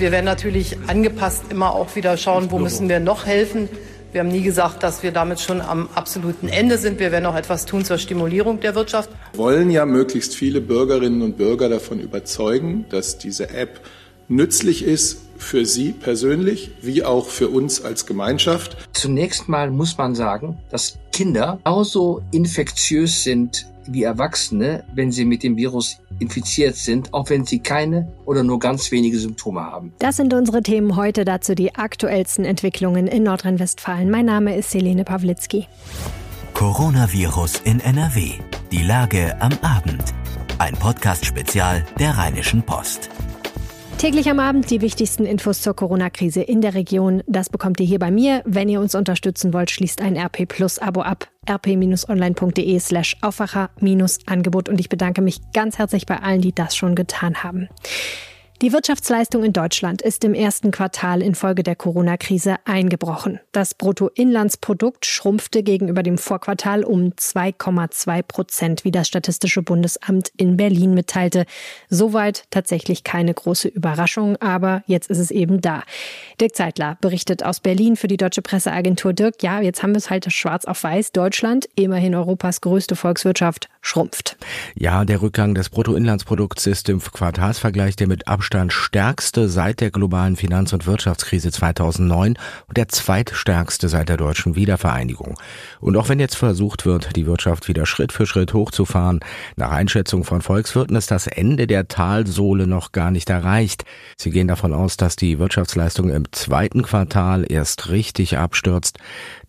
Wir werden natürlich angepasst immer auch wieder schauen, wo müssen wir noch helfen. Wir haben nie gesagt, dass wir damit schon am absoluten Ende sind. Wir werden auch etwas tun zur Stimulierung der Wirtschaft. Wir wollen ja möglichst viele Bürgerinnen und Bürger davon überzeugen, dass diese App nützlich ist für Sie persönlich wie auch für uns als Gemeinschaft. Zunächst mal muss man sagen, dass Kinder genauso infektiös sind wie Erwachsene, wenn sie mit dem Virus infiziert sind, auch wenn sie keine oder nur ganz wenige Symptome haben. Das sind unsere Themen heute, dazu die aktuellsten Entwicklungen in Nordrhein-Westfalen. Mein Name ist Selene Pawlitzki. Coronavirus in NRW. Die Lage am Abend. Ein Podcast-Spezial der Rheinischen Post. Täglich am Abend die wichtigsten Infos zur Corona-Krise in der Region. Das bekommt ihr hier bei mir. Wenn ihr uns unterstützen wollt, schließt ein RP Plus Abo ab. rp-online.de slash Aufwacher-Angebot. Und ich bedanke mich ganz herzlich bei allen, die das schon getan haben. Die Wirtschaftsleistung in Deutschland ist im ersten Quartal infolge der Corona-Krise eingebrochen. Das Bruttoinlandsprodukt schrumpfte gegenüber dem Vorquartal um 2,2 Prozent, wie das Statistische Bundesamt in Berlin mitteilte. Soweit tatsächlich keine große Überraschung, aber jetzt ist es eben da. Dirk Zeitler berichtet aus Berlin für die deutsche Presseagentur. Dirk, ja, jetzt haben wir es halt schwarz auf weiß. Deutschland, immerhin Europas größte Volkswirtschaft, schrumpft. Ja, der Rückgang des Bruttoinlandsprodukts ist im Quartalsvergleich der mit Abstand stärkste seit der globalen Finanz- und Wirtschaftskrise 2009 und der zweitstärkste seit der deutschen Wiedervereinigung. Und auch wenn jetzt versucht wird, die Wirtschaft wieder Schritt für Schritt hochzufahren, nach Einschätzung von Volkswirten ist das Ende der Talsohle noch gar nicht erreicht. Sie gehen davon aus, dass die Wirtschaftsleistung im zweiten Quartal erst richtig abstürzt,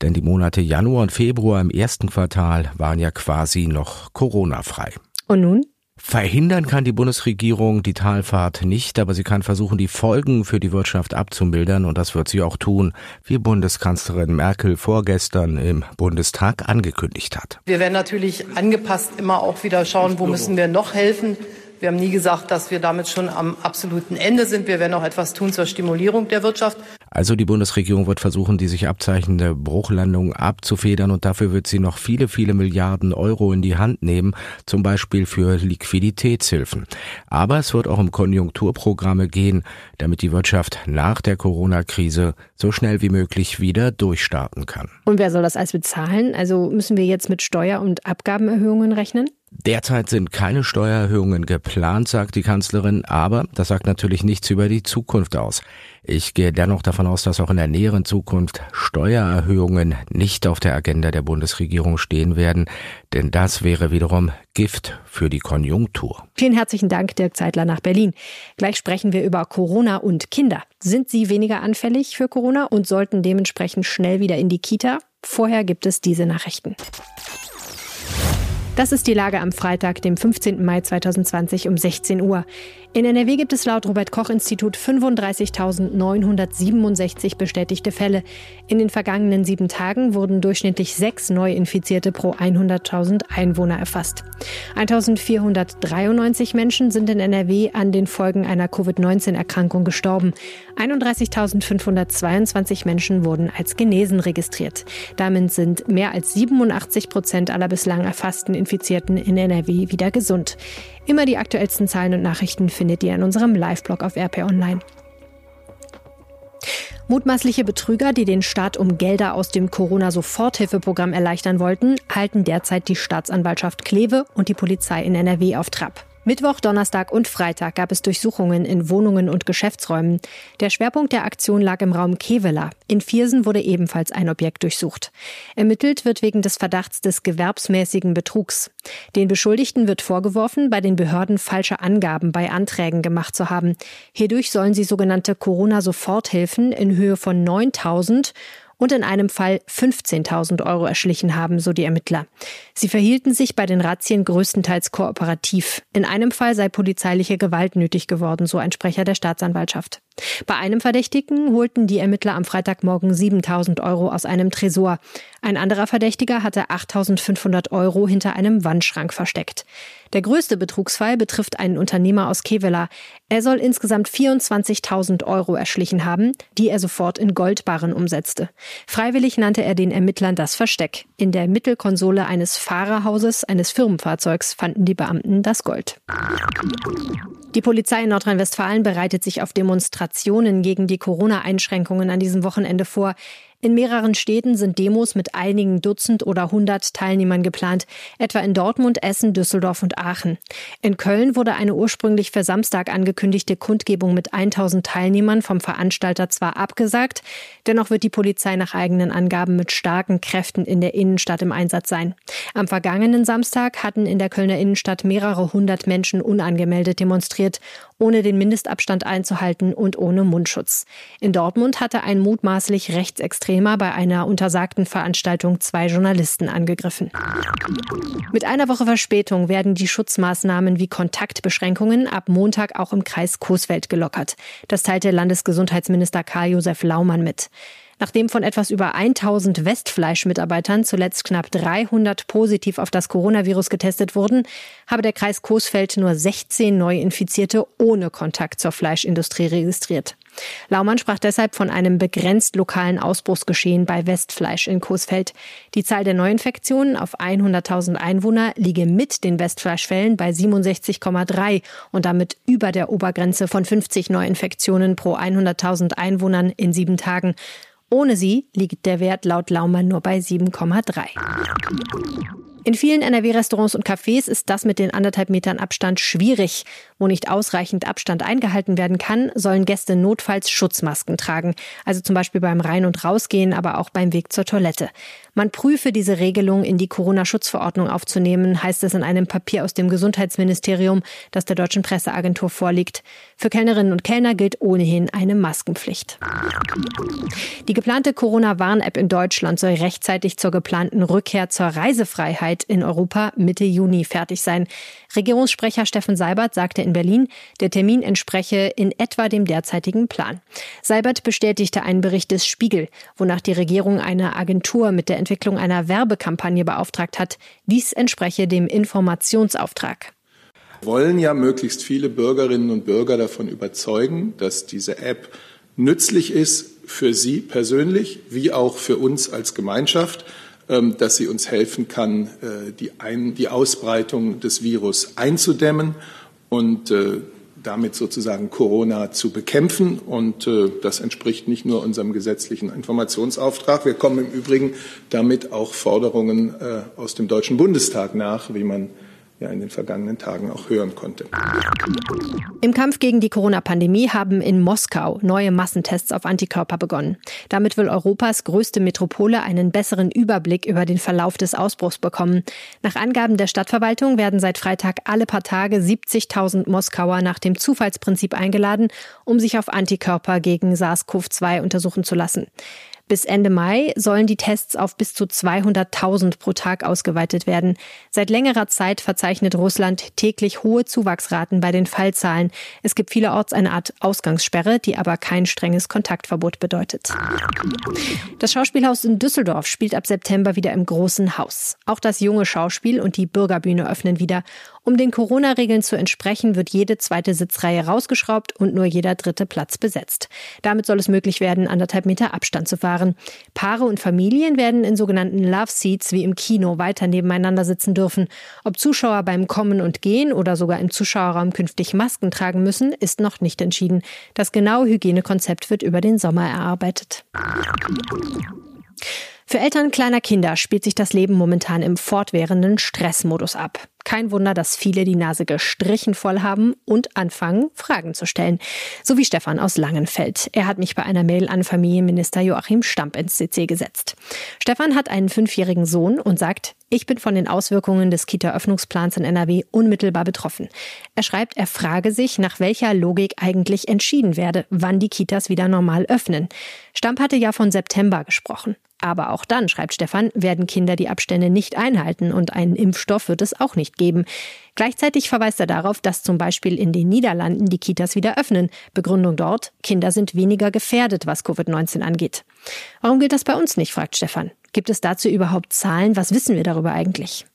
denn die Monate Januar und Februar im ersten Quartal waren ja quasi noch Corona-frei. Und nun? Verhindern kann die Bundesregierung die Talfahrt nicht, aber sie kann versuchen, die Folgen für die Wirtschaft abzumildern und das wird sie auch tun, wie Bundeskanzlerin Merkel vorgestern im Bundestag angekündigt hat. Wir werden natürlich angepasst immer auch wieder schauen, wo müssen wir noch helfen. Wir haben nie gesagt, dass wir damit schon am absoluten Ende sind. Wir werden auch etwas tun zur Stimulierung der Wirtschaft. Also die Bundesregierung wird versuchen, die sich abzeichnende Bruchlandung abzufedern und dafür wird sie noch viele, viele Milliarden Euro in die Hand nehmen, zum Beispiel für Liquiditätshilfen. Aber es wird auch um Konjunkturprogramme gehen, damit die Wirtschaft nach der Corona-Krise so schnell wie möglich wieder durchstarten kann. Und wer soll das alles bezahlen? Also müssen wir jetzt mit Steuer- und Abgabenerhöhungen rechnen? Derzeit sind keine Steuererhöhungen geplant, sagt die Kanzlerin, aber das sagt natürlich nichts über die Zukunft aus. Ich gehe dennoch davon aus, dass auch in der näheren Zukunft Steuererhöhungen nicht auf der Agenda der Bundesregierung stehen werden, denn das wäre wiederum Gift für die Konjunktur. Vielen herzlichen Dank, Dirk Zeitler nach Berlin. Gleich sprechen wir über Corona und Kinder. Sind sie weniger anfällig für Corona und sollten dementsprechend schnell wieder in die Kita? Vorher gibt es diese Nachrichten. Das ist die Lage am Freitag, dem 15. Mai 2020 um 16 Uhr. In NRW gibt es laut Robert Koch Institut 35.967 bestätigte Fälle. In den vergangenen sieben Tagen wurden durchschnittlich sechs Neuinfizierte pro 100.000 Einwohner erfasst. 1.493 Menschen sind in NRW an den Folgen einer Covid-19-Erkrankung gestorben. 31.522 Menschen wurden als genesen registriert. Damit sind mehr als 87 Prozent aller bislang erfassten Infizierten in NRW wieder gesund. Immer die aktuellsten Zahlen und Nachrichten findet ihr in unserem Live-Blog auf RP Online. Mutmaßliche Betrüger, die den Staat um Gelder aus dem Corona-Soforthilfeprogramm erleichtern wollten, halten derzeit die Staatsanwaltschaft Kleve und die Polizei in NRW auf Trab. Mittwoch, Donnerstag und Freitag gab es Durchsuchungen in Wohnungen und Geschäftsräumen. Der Schwerpunkt der Aktion lag im Raum Kevela. In Viersen wurde ebenfalls ein Objekt durchsucht. Ermittelt wird wegen des Verdachts des gewerbsmäßigen Betrugs. Den Beschuldigten wird vorgeworfen, bei den Behörden falsche Angaben bei Anträgen gemacht zu haben. Hierdurch sollen sie sogenannte Corona-Soforthilfen in Höhe von 9000 und in einem Fall 15.000 Euro erschlichen haben, so die Ermittler. Sie verhielten sich bei den Razzien größtenteils kooperativ. In einem Fall sei polizeiliche Gewalt nötig geworden, so ein Sprecher der Staatsanwaltschaft. Bei einem Verdächtigen holten die Ermittler am Freitagmorgen 7000 Euro aus einem Tresor. Ein anderer Verdächtiger hatte 8500 Euro hinter einem Wandschrank versteckt. Der größte Betrugsfall betrifft einen Unternehmer aus Kevela. Er soll insgesamt 24.000 Euro erschlichen haben, die er sofort in Goldbarren umsetzte. Freiwillig nannte er den Ermittlern das Versteck. In der Mittelkonsole eines Fahrerhauses eines Firmenfahrzeugs fanden die Beamten das Gold. Die Polizei in Nordrhein-Westfalen bereitet sich auf Demonstrationen gegen die Corona-Einschränkungen an diesem Wochenende vor. In mehreren Städten sind Demos mit einigen Dutzend oder hundert Teilnehmern geplant, etwa in Dortmund, Essen, Düsseldorf und Aachen. In Köln wurde eine ursprünglich für Samstag angekündigte Kundgebung mit 1000 Teilnehmern vom Veranstalter zwar abgesagt, dennoch wird die Polizei nach eigenen Angaben mit starken Kräften in der Innenstadt im Einsatz sein. Am vergangenen Samstag hatten in der Kölner Innenstadt mehrere hundert Menschen unangemeldet demonstriert, ohne den Mindestabstand einzuhalten und ohne Mundschutz. In Dortmund hatte ein mutmaßlich rechtsextremer Extremer bei einer untersagten Veranstaltung zwei Journalisten angegriffen. Mit einer Woche Verspätung werden die Schutzmaßnahmen wie Kontaktbeschränkungen ab Montag auch im Kreis Coesfeld gelockert. Das teilte Landesgesundheitsminister Karl-Josef Laumann mit. Nachdem von etwas über 1000 Westfleisch-Mitarbeitern zuletzt knapp 300 positiv auf das Coronavirus getestet wurden, habe der Kreis Coesfeld nur 16 Neuinfizierte ohne Kontakt zur Fleischindustrie registriert. Laumann sprach deshalb von einem begrenzt lokalen Ausbruchsgeschehen bei Westfleisch in Coesfeld. Die Zahl der Neuinfektionen auf 100.000 Einwohner liege mit den Westfleischfällen bei 67,3 und damit über der Obergrenze von 50 Neuinfektionen pro 100.000 Einwohnern in sieben Tagen. Ohne sie liegt der Wert laut Laumann nur bei 7,3. In vielen NRW-Restaurants und Cafés ist das mit den anderthalb Metern Abstand schwierig. Wo nicht ausreichend Abstand eingehalten werden kann, sollen Gäste notfalls Schutzmasken tragen. Also zum Beispiel beim Rein- und Rausgehen, aber auch beim Weg zur Toilette. Man prüfe diese Regelung in die Corona-Schutzverordnung aufzunehmen, heißt es in einem Papier aus dem Gesundheitsministerium, das der deutschen Presseagentur vorliegt. Für Kellnerinnen und Kellner gilt ohnehin eine Maskenpflicht. Die geplante Corona-Warn-App in Deutschland soll rechtzeitig zur geplanten Rückkehr zur Reisefreiheit in Europa Mitte Juni fertig sein. Regierungssprecher Steffen Seibert sagte in Berlin, der Termin entspreche in etwa dem derzeitigen Plan. Seibert bestätigte einen Bericht des Spiegel, wonach die Regierung eine Agentur mit der Entwicklung einer Werbekampagne beauftragt hat. Dies entspreche dem Informationsauftrag. Wir wollen ja möglichst viele Bürgerinnen und Bürger davon überzeugen, dass diese App nützlich ist für sie persönlich wie auch für uns als Gemeinschaft ähm, dass sie uns helfen kann, äh, die, Ausbreitung des Virus einzudämmen und äh, damit sozusagen Corona zu bekämpfen. Und äh, das entspricht nicht nur unserem gesetzlichen Informationsauftrag. Wir kommen im Übrigen damit auch Forderungen aus dem Deutschen Bundestag nach, wie man ja in den vergangenen Tagen auch hören konnte. Im Kampf gegen die Corona-Pandemie haben in Moskau neue Massentests auf Antikörper begonnen. Damit will Europas größte Metropole einen besseren Überblick über den Verlauf des Ausbruchs bekommen. Nach Angaben der Stadtverwaltung werden seit Freitag alle paar Tage 70.000 Moskauer nach dem Zufallsprinzip eingeladen, um sich auf Antikörper gegen SARS-CoV-2 untersuchen zu lassen. Bis Ende Mai sollen die Tests auf bis zu 200.000 pro Tag ausgeweitet werden. Seit längerer Zeit verzeichnet Russland täglich hohe Zuwachsraten bei den Fallzahlen. Es gibt vielerorts eine Art Ausgangssperre, die aber kein strenges Kontaktverbot bedeutet. Das Schauspielhaus in Düsseldorf spielt ab September wieder im großen Haus. Auch das junge Schauspiel und die Bürgerbühne öffnen wieder. Um den Corona-Regeln zu entsprechen, wird jede zweite Sitzreihe rausgeschraubt und nur jeder dritte Platz besetzt. Damit soll es möglich werden, anderthalb Meter Abstand zu fahren. Paare und Familien werden in sogenannten Love Seats wie im Kino weiter nebeneinander sitzen dürfen. Ob Zuschauer beim Kommen und Gehen oder sogar im Zuschauerraum künftig Masken tragen müssen, ist noch nicht entschieden. Das genaue Hygienekonzept wird über den Sommer erarbeitet. Für Eltern kleiner Kinder spielt sich das Leben momentan im fortwährenden Stressmodus ab. Kein Wunder, dass viele die Nase gestrichen voll haben und anfangen, Fragen zu stellen. So wie Stefan aus Langenfeld. Er hat mich bei einer Mail an Familienminister Joachim Stamp ins CC gesetzt. Stefan hat einen fünfjährigen Sohn und sagt, ich bin von den Auswirkungen des Kita-Öffnungsplans in NRW unmittelbar betroffen. Er schreibt, er frage sich, nach welcher Logik eigentlich entschieden werde, wann die Kitas wieder normal öffnen. Stamp hatte ja von September gesprochen. Aber auch dann, schreibt Stefan, werden Kinder die Abstände nicht einhalten und einen Impfstoff wird es auch nicht geben. Gleichzeitig verweist er darauf, dass zum Beispiel in den Niederlanden die Kitas wieder öffnen. Begründung dort, Kinder sind weniger gefährdet, was Covid-19 angeht. Warum gilt das bei uns nicht, fragt Stefan. Gibt es dazu überhaupt Zahlen? Was wissen wir darüber eigentlich?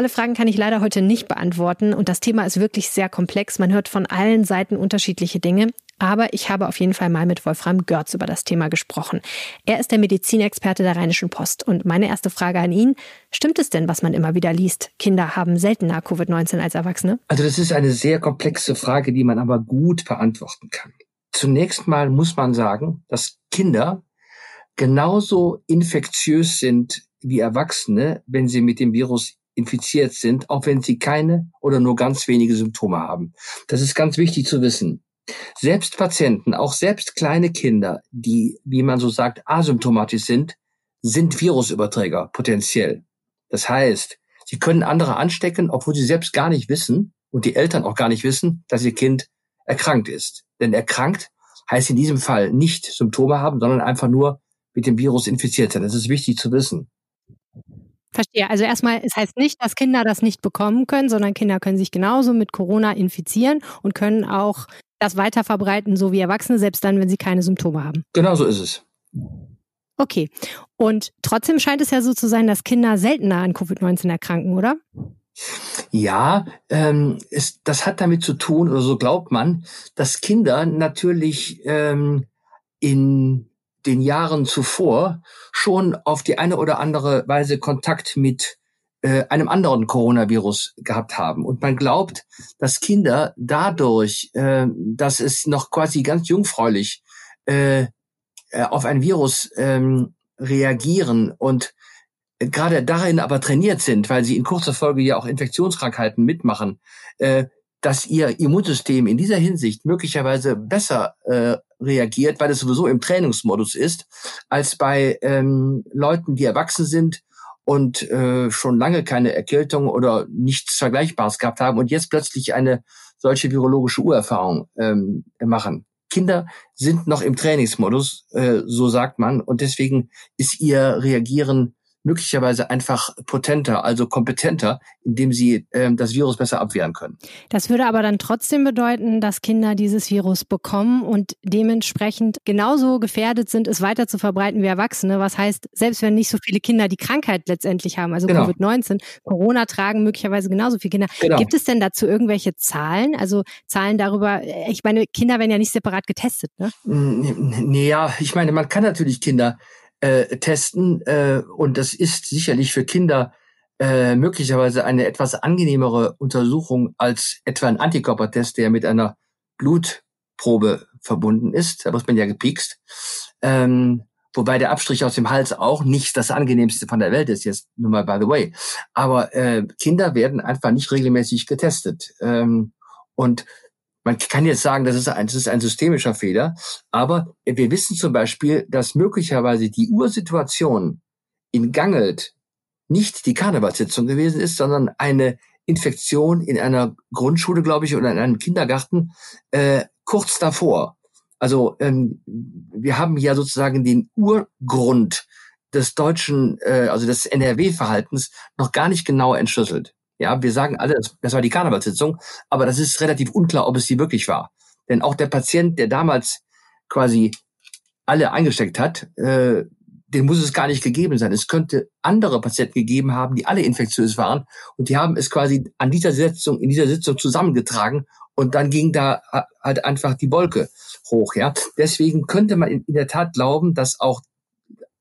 Alle Fragen kann ich leider heute nicht beantworten und das Thema ist wirklich sehr komplex. Man hört von allen Seiten unterschiedliche Dinge. Aber ich habe auf jeden Fall mal mit Wolfram Görz über das Thema gesprochen. Er ist der Medizinexperte der Rheinischen Post. Und meine erste Frage an ihn, stimmt es denn, was man immer wieder liest? Kinder haben seltener Covid-19 als Erwachsene? Also das ist eine sehr komplexe Frage, die man aber gut beantworten kann. zunächst mal muss man sagen, dass Kinder genauso infektiös sind wie Erwachsene, wenn sie mit dem Virus infiziert sind, auch wenn sie keine oder nur ganz wenige Symptome haben. Das ist ganz wichtig zu wissen. Selbst Patienten, auch selbst kleine Kinder, die, wie man so sagt, asymptomatisch sind, sind Virusüberträger potenziell. Das heißt, sie können andere anstecken, obwohl sie selbst gar nicht wissen und die Eltern auch gar nicht wissen, dass ihr Kind erkrankt ist. Denn erkrankt heißt in diesem Fall nicht Symptome haben, sondern einfach nur mit dem Virus infiziert sein. Das ist wichtig zu wissen. Verstehe. Also erstmal, es heißt nicht, dass Kinder das nicht bekommen können, sondern Kinder können sich genauso mit Corona infizieren und können auch das weiter verbreiten, so wie Erwachsene, selbst dann, wenn sie keine Symptome haben. Genau so ist es. Okay. Und trotzdem scheint es ja so zu sein, dass Kinder seltener an Covid-19 erkranken, oder? Ja, ähm, es, das hat damit zu tun, oder so glaubt man, dass Kinder natürlich ähm, in den Jahren zuvor schon auf die eine oder andere Weise Kontakt mit äh, einem anderen Coronavirus gehabt haben. Und man glaubt, dass Kinder dadurch, äh, dass es noch quasi ganz jungfräulich äh, äh auf ein Virus ähm, reagieren und gerade darin aber trainiert sind, weil sie in kurzer Folge ja auch Infektionskrankheiten mitmachen, äh, dass ihr Immunsystem in dieser Hinsicht möglicherweise besser äh, reagiert, weil es sowieso im Trainingsmodus ist, als bei ähm, Leuten, die erwachsen sind und äh, schon lange keine Erkältung oder nichts Vergleichbares gehabt haben und jetzt plötzlich eine solche virologische Urerfahrung ähm, machen. Kinder sind noch im Trainingsmodus, äh, so sagt man, und deswegen ist ihr Reagieren möglicherweise einfach potenter, also kompetenter, indem sie ähm, das Virus besser abwehren können. Das würde aber dann trotzdem bedeuten, dass Kinder dieses Virus bekommen und dementsprechend genauso gefährdet sind, es weiter zu verbreiten wie Erwachsene. Was heißt, selbst wenn nicht so viele Kinder die Krankheit letztendlich haben, also genau. Covid-19, Corona tragen möglicherweise genauso viele Kinder. Genau. Gibt es denn dazu irgendwelche Zahlen? Also Zahlen darüber, ich meine, Kinder werden ja nicht separat getestet, ne? Nee, ja, ich meine, man kann natürlich Kinder äh, testen. Äh, und das ist sicherlich für Kinder äh, möglicherweise eine etwas angenehmere Untersuchung als etwa ein Antikörpertest, der mit einer Blutprobe verbunden ist. Da wird man ja gepikst. Ähm, wobei der Abstrich aus dem Hals auch nicht das angenehmste von der Welt ist, jetzt nur mal by the way. Aber äh, Kinder werden einfach nicht regelmäßig getestet. Ähm, und man kann jetzt sagen, das ist ein, das ist ein systemischer Fehler, aber wir wissen zum Beispiel, dass möglicherweise die Ursituation in Gangelt nicht die Karnevalssitzung gewesen ist, sondern eine Infektion in einer Grundschule, glaube ich, oder in einem Kindergarten äh, kurz davor. Also ähm, wir haben ja sozusagen den Urgrund des deutschen, äh, also des NRW-Verhaltens noch gar nicht genau entschlüsselt. Ja, wir sagen alle, das war die Karnevalssitzung, aber das ist relativ unklar, ob es die wirklich war. Denn auch der Patient, der damals quasi alle eingesteckt hat, äh, den muss es gar nicht gegeben sein. Es könnte andere Patienten gegeben haben, die alle infektiös waren und die haben es quasi an dieser Sitzung, in dieser Sitzung zusammengetragen und dann ging da halt einfach die Wolke hoch, ja. Deswegen könnte man in, in der Tat glauben, dass auch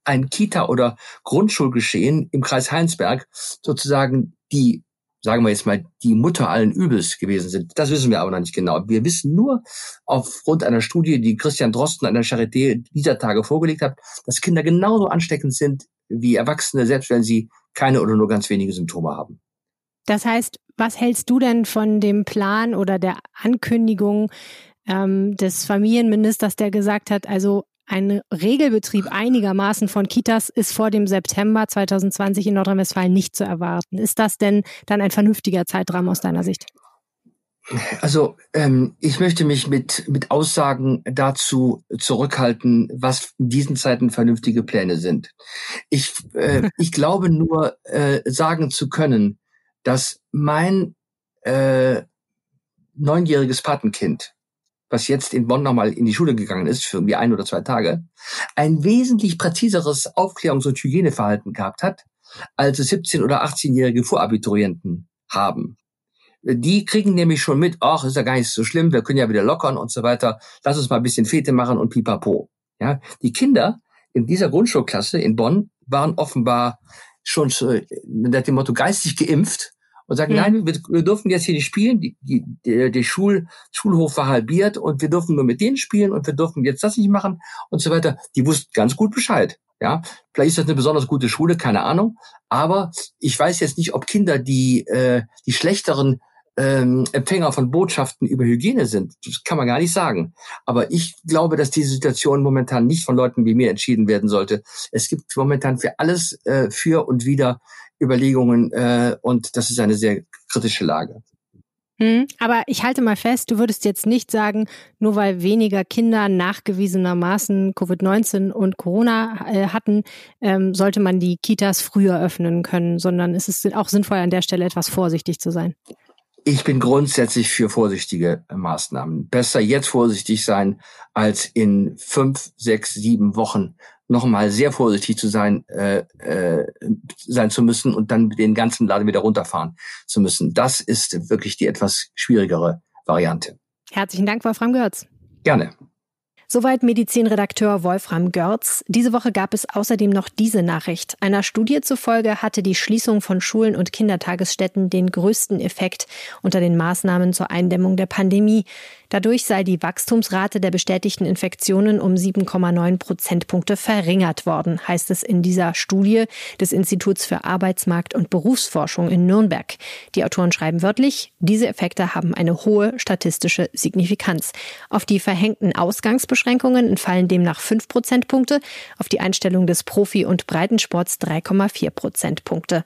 ein Kita- oder Grundschulgeschehen im Kreis Heinsberg sozusagen die sagen wir jetzt mal, die Mutter allen Übels gewesen sind. Das wissen wir aber noch nicht genau. Wir wissen nur aufgrund einer Studie, die Christian Drosten an der Charité dieser Tage vorgelegt hat, dass Kinder genauso ansteckend sind wie Erwachsene, selbst wenn sie keine oder nur ganz wenige Symptome haben. Das heißt, was hältst du denn von dem Plan oder der Ankündigung ähm, des Familienministers, der gesagt hat, also ein Regelbetrieb einigermaßen von Kitas ist vor dem September 2020 in Nordrhein-Westfalen nicht zu erwarten. Ist das denn dann ein vernünftiger Zeitraum aus deiner Sicht? Also ähm, ich möchte mich mit, mit Aussagen dazu zurückhalten, was in diesen Zeiten vernünftige Pläne sind. Ich, äh, ich glaube nur äh, sagen zu können, dass mein äh, neunjähriges Patenkind was jetzt in Bonn nochmal in die Schule gegangen ist für irgendwie ein oder zwei Tage, ein wesentlich präziseres Aufklärungs- und Hygieneverhalten gehabt hat, als es 17- oder 18-jährige Vorabiturienten haben. Die kriegen nämlich schon mit, ach, ist ja gar nicht so schlimm, wir können ja wieder lockern und so weiter. Lass uns mal ein bisschen Fete machen und pipapo. Ja, die Kinder in dieser Grundschulklasse in Bonn waren offenbar schon nach dem Motto geistig geimpft und sagen, mhm. nein, wir, wir, dürfen jetzt hier nicht spielen, die, die, der, der Schul, Schulhof war halbiert und wir dürfen nur mit denen spielen und wir dürfen jetzt das nicht machen und so weiter. Die wussten ganz gut Bescheid. Ja, vielleicht ist das eine besonders gute Schule, keine Ahnung. Aber ich weiß jetzt nicht, ob Kinder, die äh, die schlechteren ähm, Empfänger von Botschaften über Hygiene sind. Das kann man gar nicht sagen. Aber ich glaube, dass diese Situation momentan nicht von Leuten wie mir entschieden werden sollte. Es gibt momentan für alles äh, für und wieder Überlegungen äh, und das ist eine sehr kritische Lage. Hm, aber ich halte mal fest, du würdest jetzt nicht sagen, nur weil weniger Kinder nachgewiesenermaßen Covid-19 und Corona äh, hatten, ähm, sollte man die Kitas früher öffnen können, sondern es ist auch sinnvoll, an der Stelle etwas vorsichtig zu sein. Ich bin grundsätzlich für vorsichtige Maßnahmen. Besser jetzt vorsichtig sein, als in fünf, sechs, sieben Wochen nochmal sehr vorsichtig zu sein, äh, äh, sein zu müssen und dann den ganzen Laden wieder runterfahren zu müssen. Das ist wirklich die etwas schwierigere Variante. Herzlichen Dank, Wolfram Görz. Gerne. Soweit Medizinredakteur Wolfram Görz. Diese Woche gab es außerdem noch diese Nachricht. Einer Studie zufolge hatte die Schließung von Schulen und Kindertagesstätten den größten Effekt unter den Maßnahmen zur Eindämmung der Pandemie. Dadurch sei die Wachstumsrate der bestätigten Infektionen um 7,9 Prozentpunkte verringert worden, heißt es in dieser Studie des Instituts für Arbeitsmarkt und Berufsforschung in Nürnberg. Die Autoren schreiben wörtlich, diese Effekte haben eine hohe statistische Signifikanz. Auf die verhängten Ausgangsbeschränkungen entfallen demnach 5 Prozentpunkte, auf die Einstellung des Profi- und Breitensports 3,4 Prozentpunkte.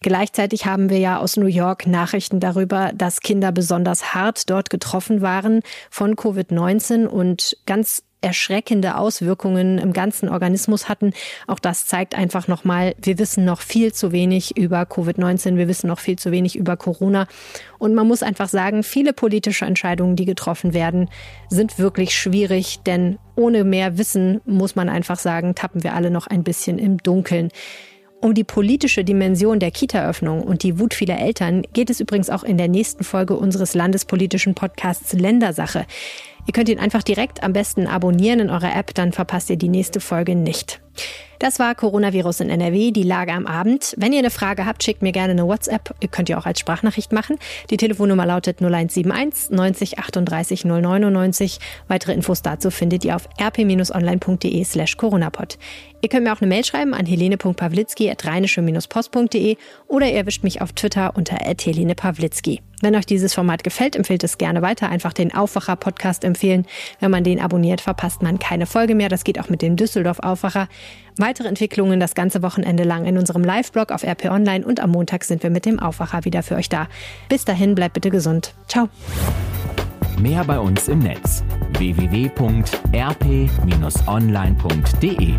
Gleichzeitig haben wir ja aus New York Nachrichten darüber, dass Kinder besonders hart dort getroffen waren von Covid-19 und ganz erschreckende Auswirkungen im ganzen Organismus hatten. Auch das zeigt einfach nochmal, wir wissen noch viel zu wenig über Covid-19, wir wissen noch viel zu wenig über Corona. Und man muss einfach sagen, viele politische Entscheidungen, die getroffen werden, sind wirklich schwierig, denn ohne mehr Wissen muss man einfach sagen, tappen wir alle noch ein bisschen im Dunkeln. Um die politische Dimension der Kita-Öffnung und die Wut vieler Eltern geht es übrigens auch in der nächsten Folge unseres landespolitischen Podcasts Ländersache. Ihr könnt ihn einfach direkt am besten abonnieren in eurer App, dann verpasst ihr die nächste Folge nicht. Das war Coronavirus in NRW, die Lage am Abend. Wenn ihr eine Frage habt, schickt mir gerne eine WhatsApp. Ihr könnt ihr auch als Sprachnachricht machen. Die Telefonnummer lautet 0171 90 38 099. Weitere Infos dazu findet ihr auf rp-online.de slash coronapod. Ihr könnt mir auch eine Mail schreiben an helene.pawlitzki at rheinische-post.de oder ihr erwischt mich auf Twitter unter Helene Pawlitzki. Wenn euch dieses Format gefällt, empfehlt es gerne weiter. Einfach den Aufwacher-Podcast empfehlen. Wenn man den abonniert, verpasst man keine Folge mehr. Das geht auch mit dem Düsseldorf-Aufwacher. Weitere Entwicklungen das ganze Wochenende lang in unserem Live-Blog auf RP Online und am Montag sind wir mit dem Aufwacher wieder für euch da. Bis dahin, bleibt bitte gesund. Ciao. Mehr bei uns im Netz www.rp-online.de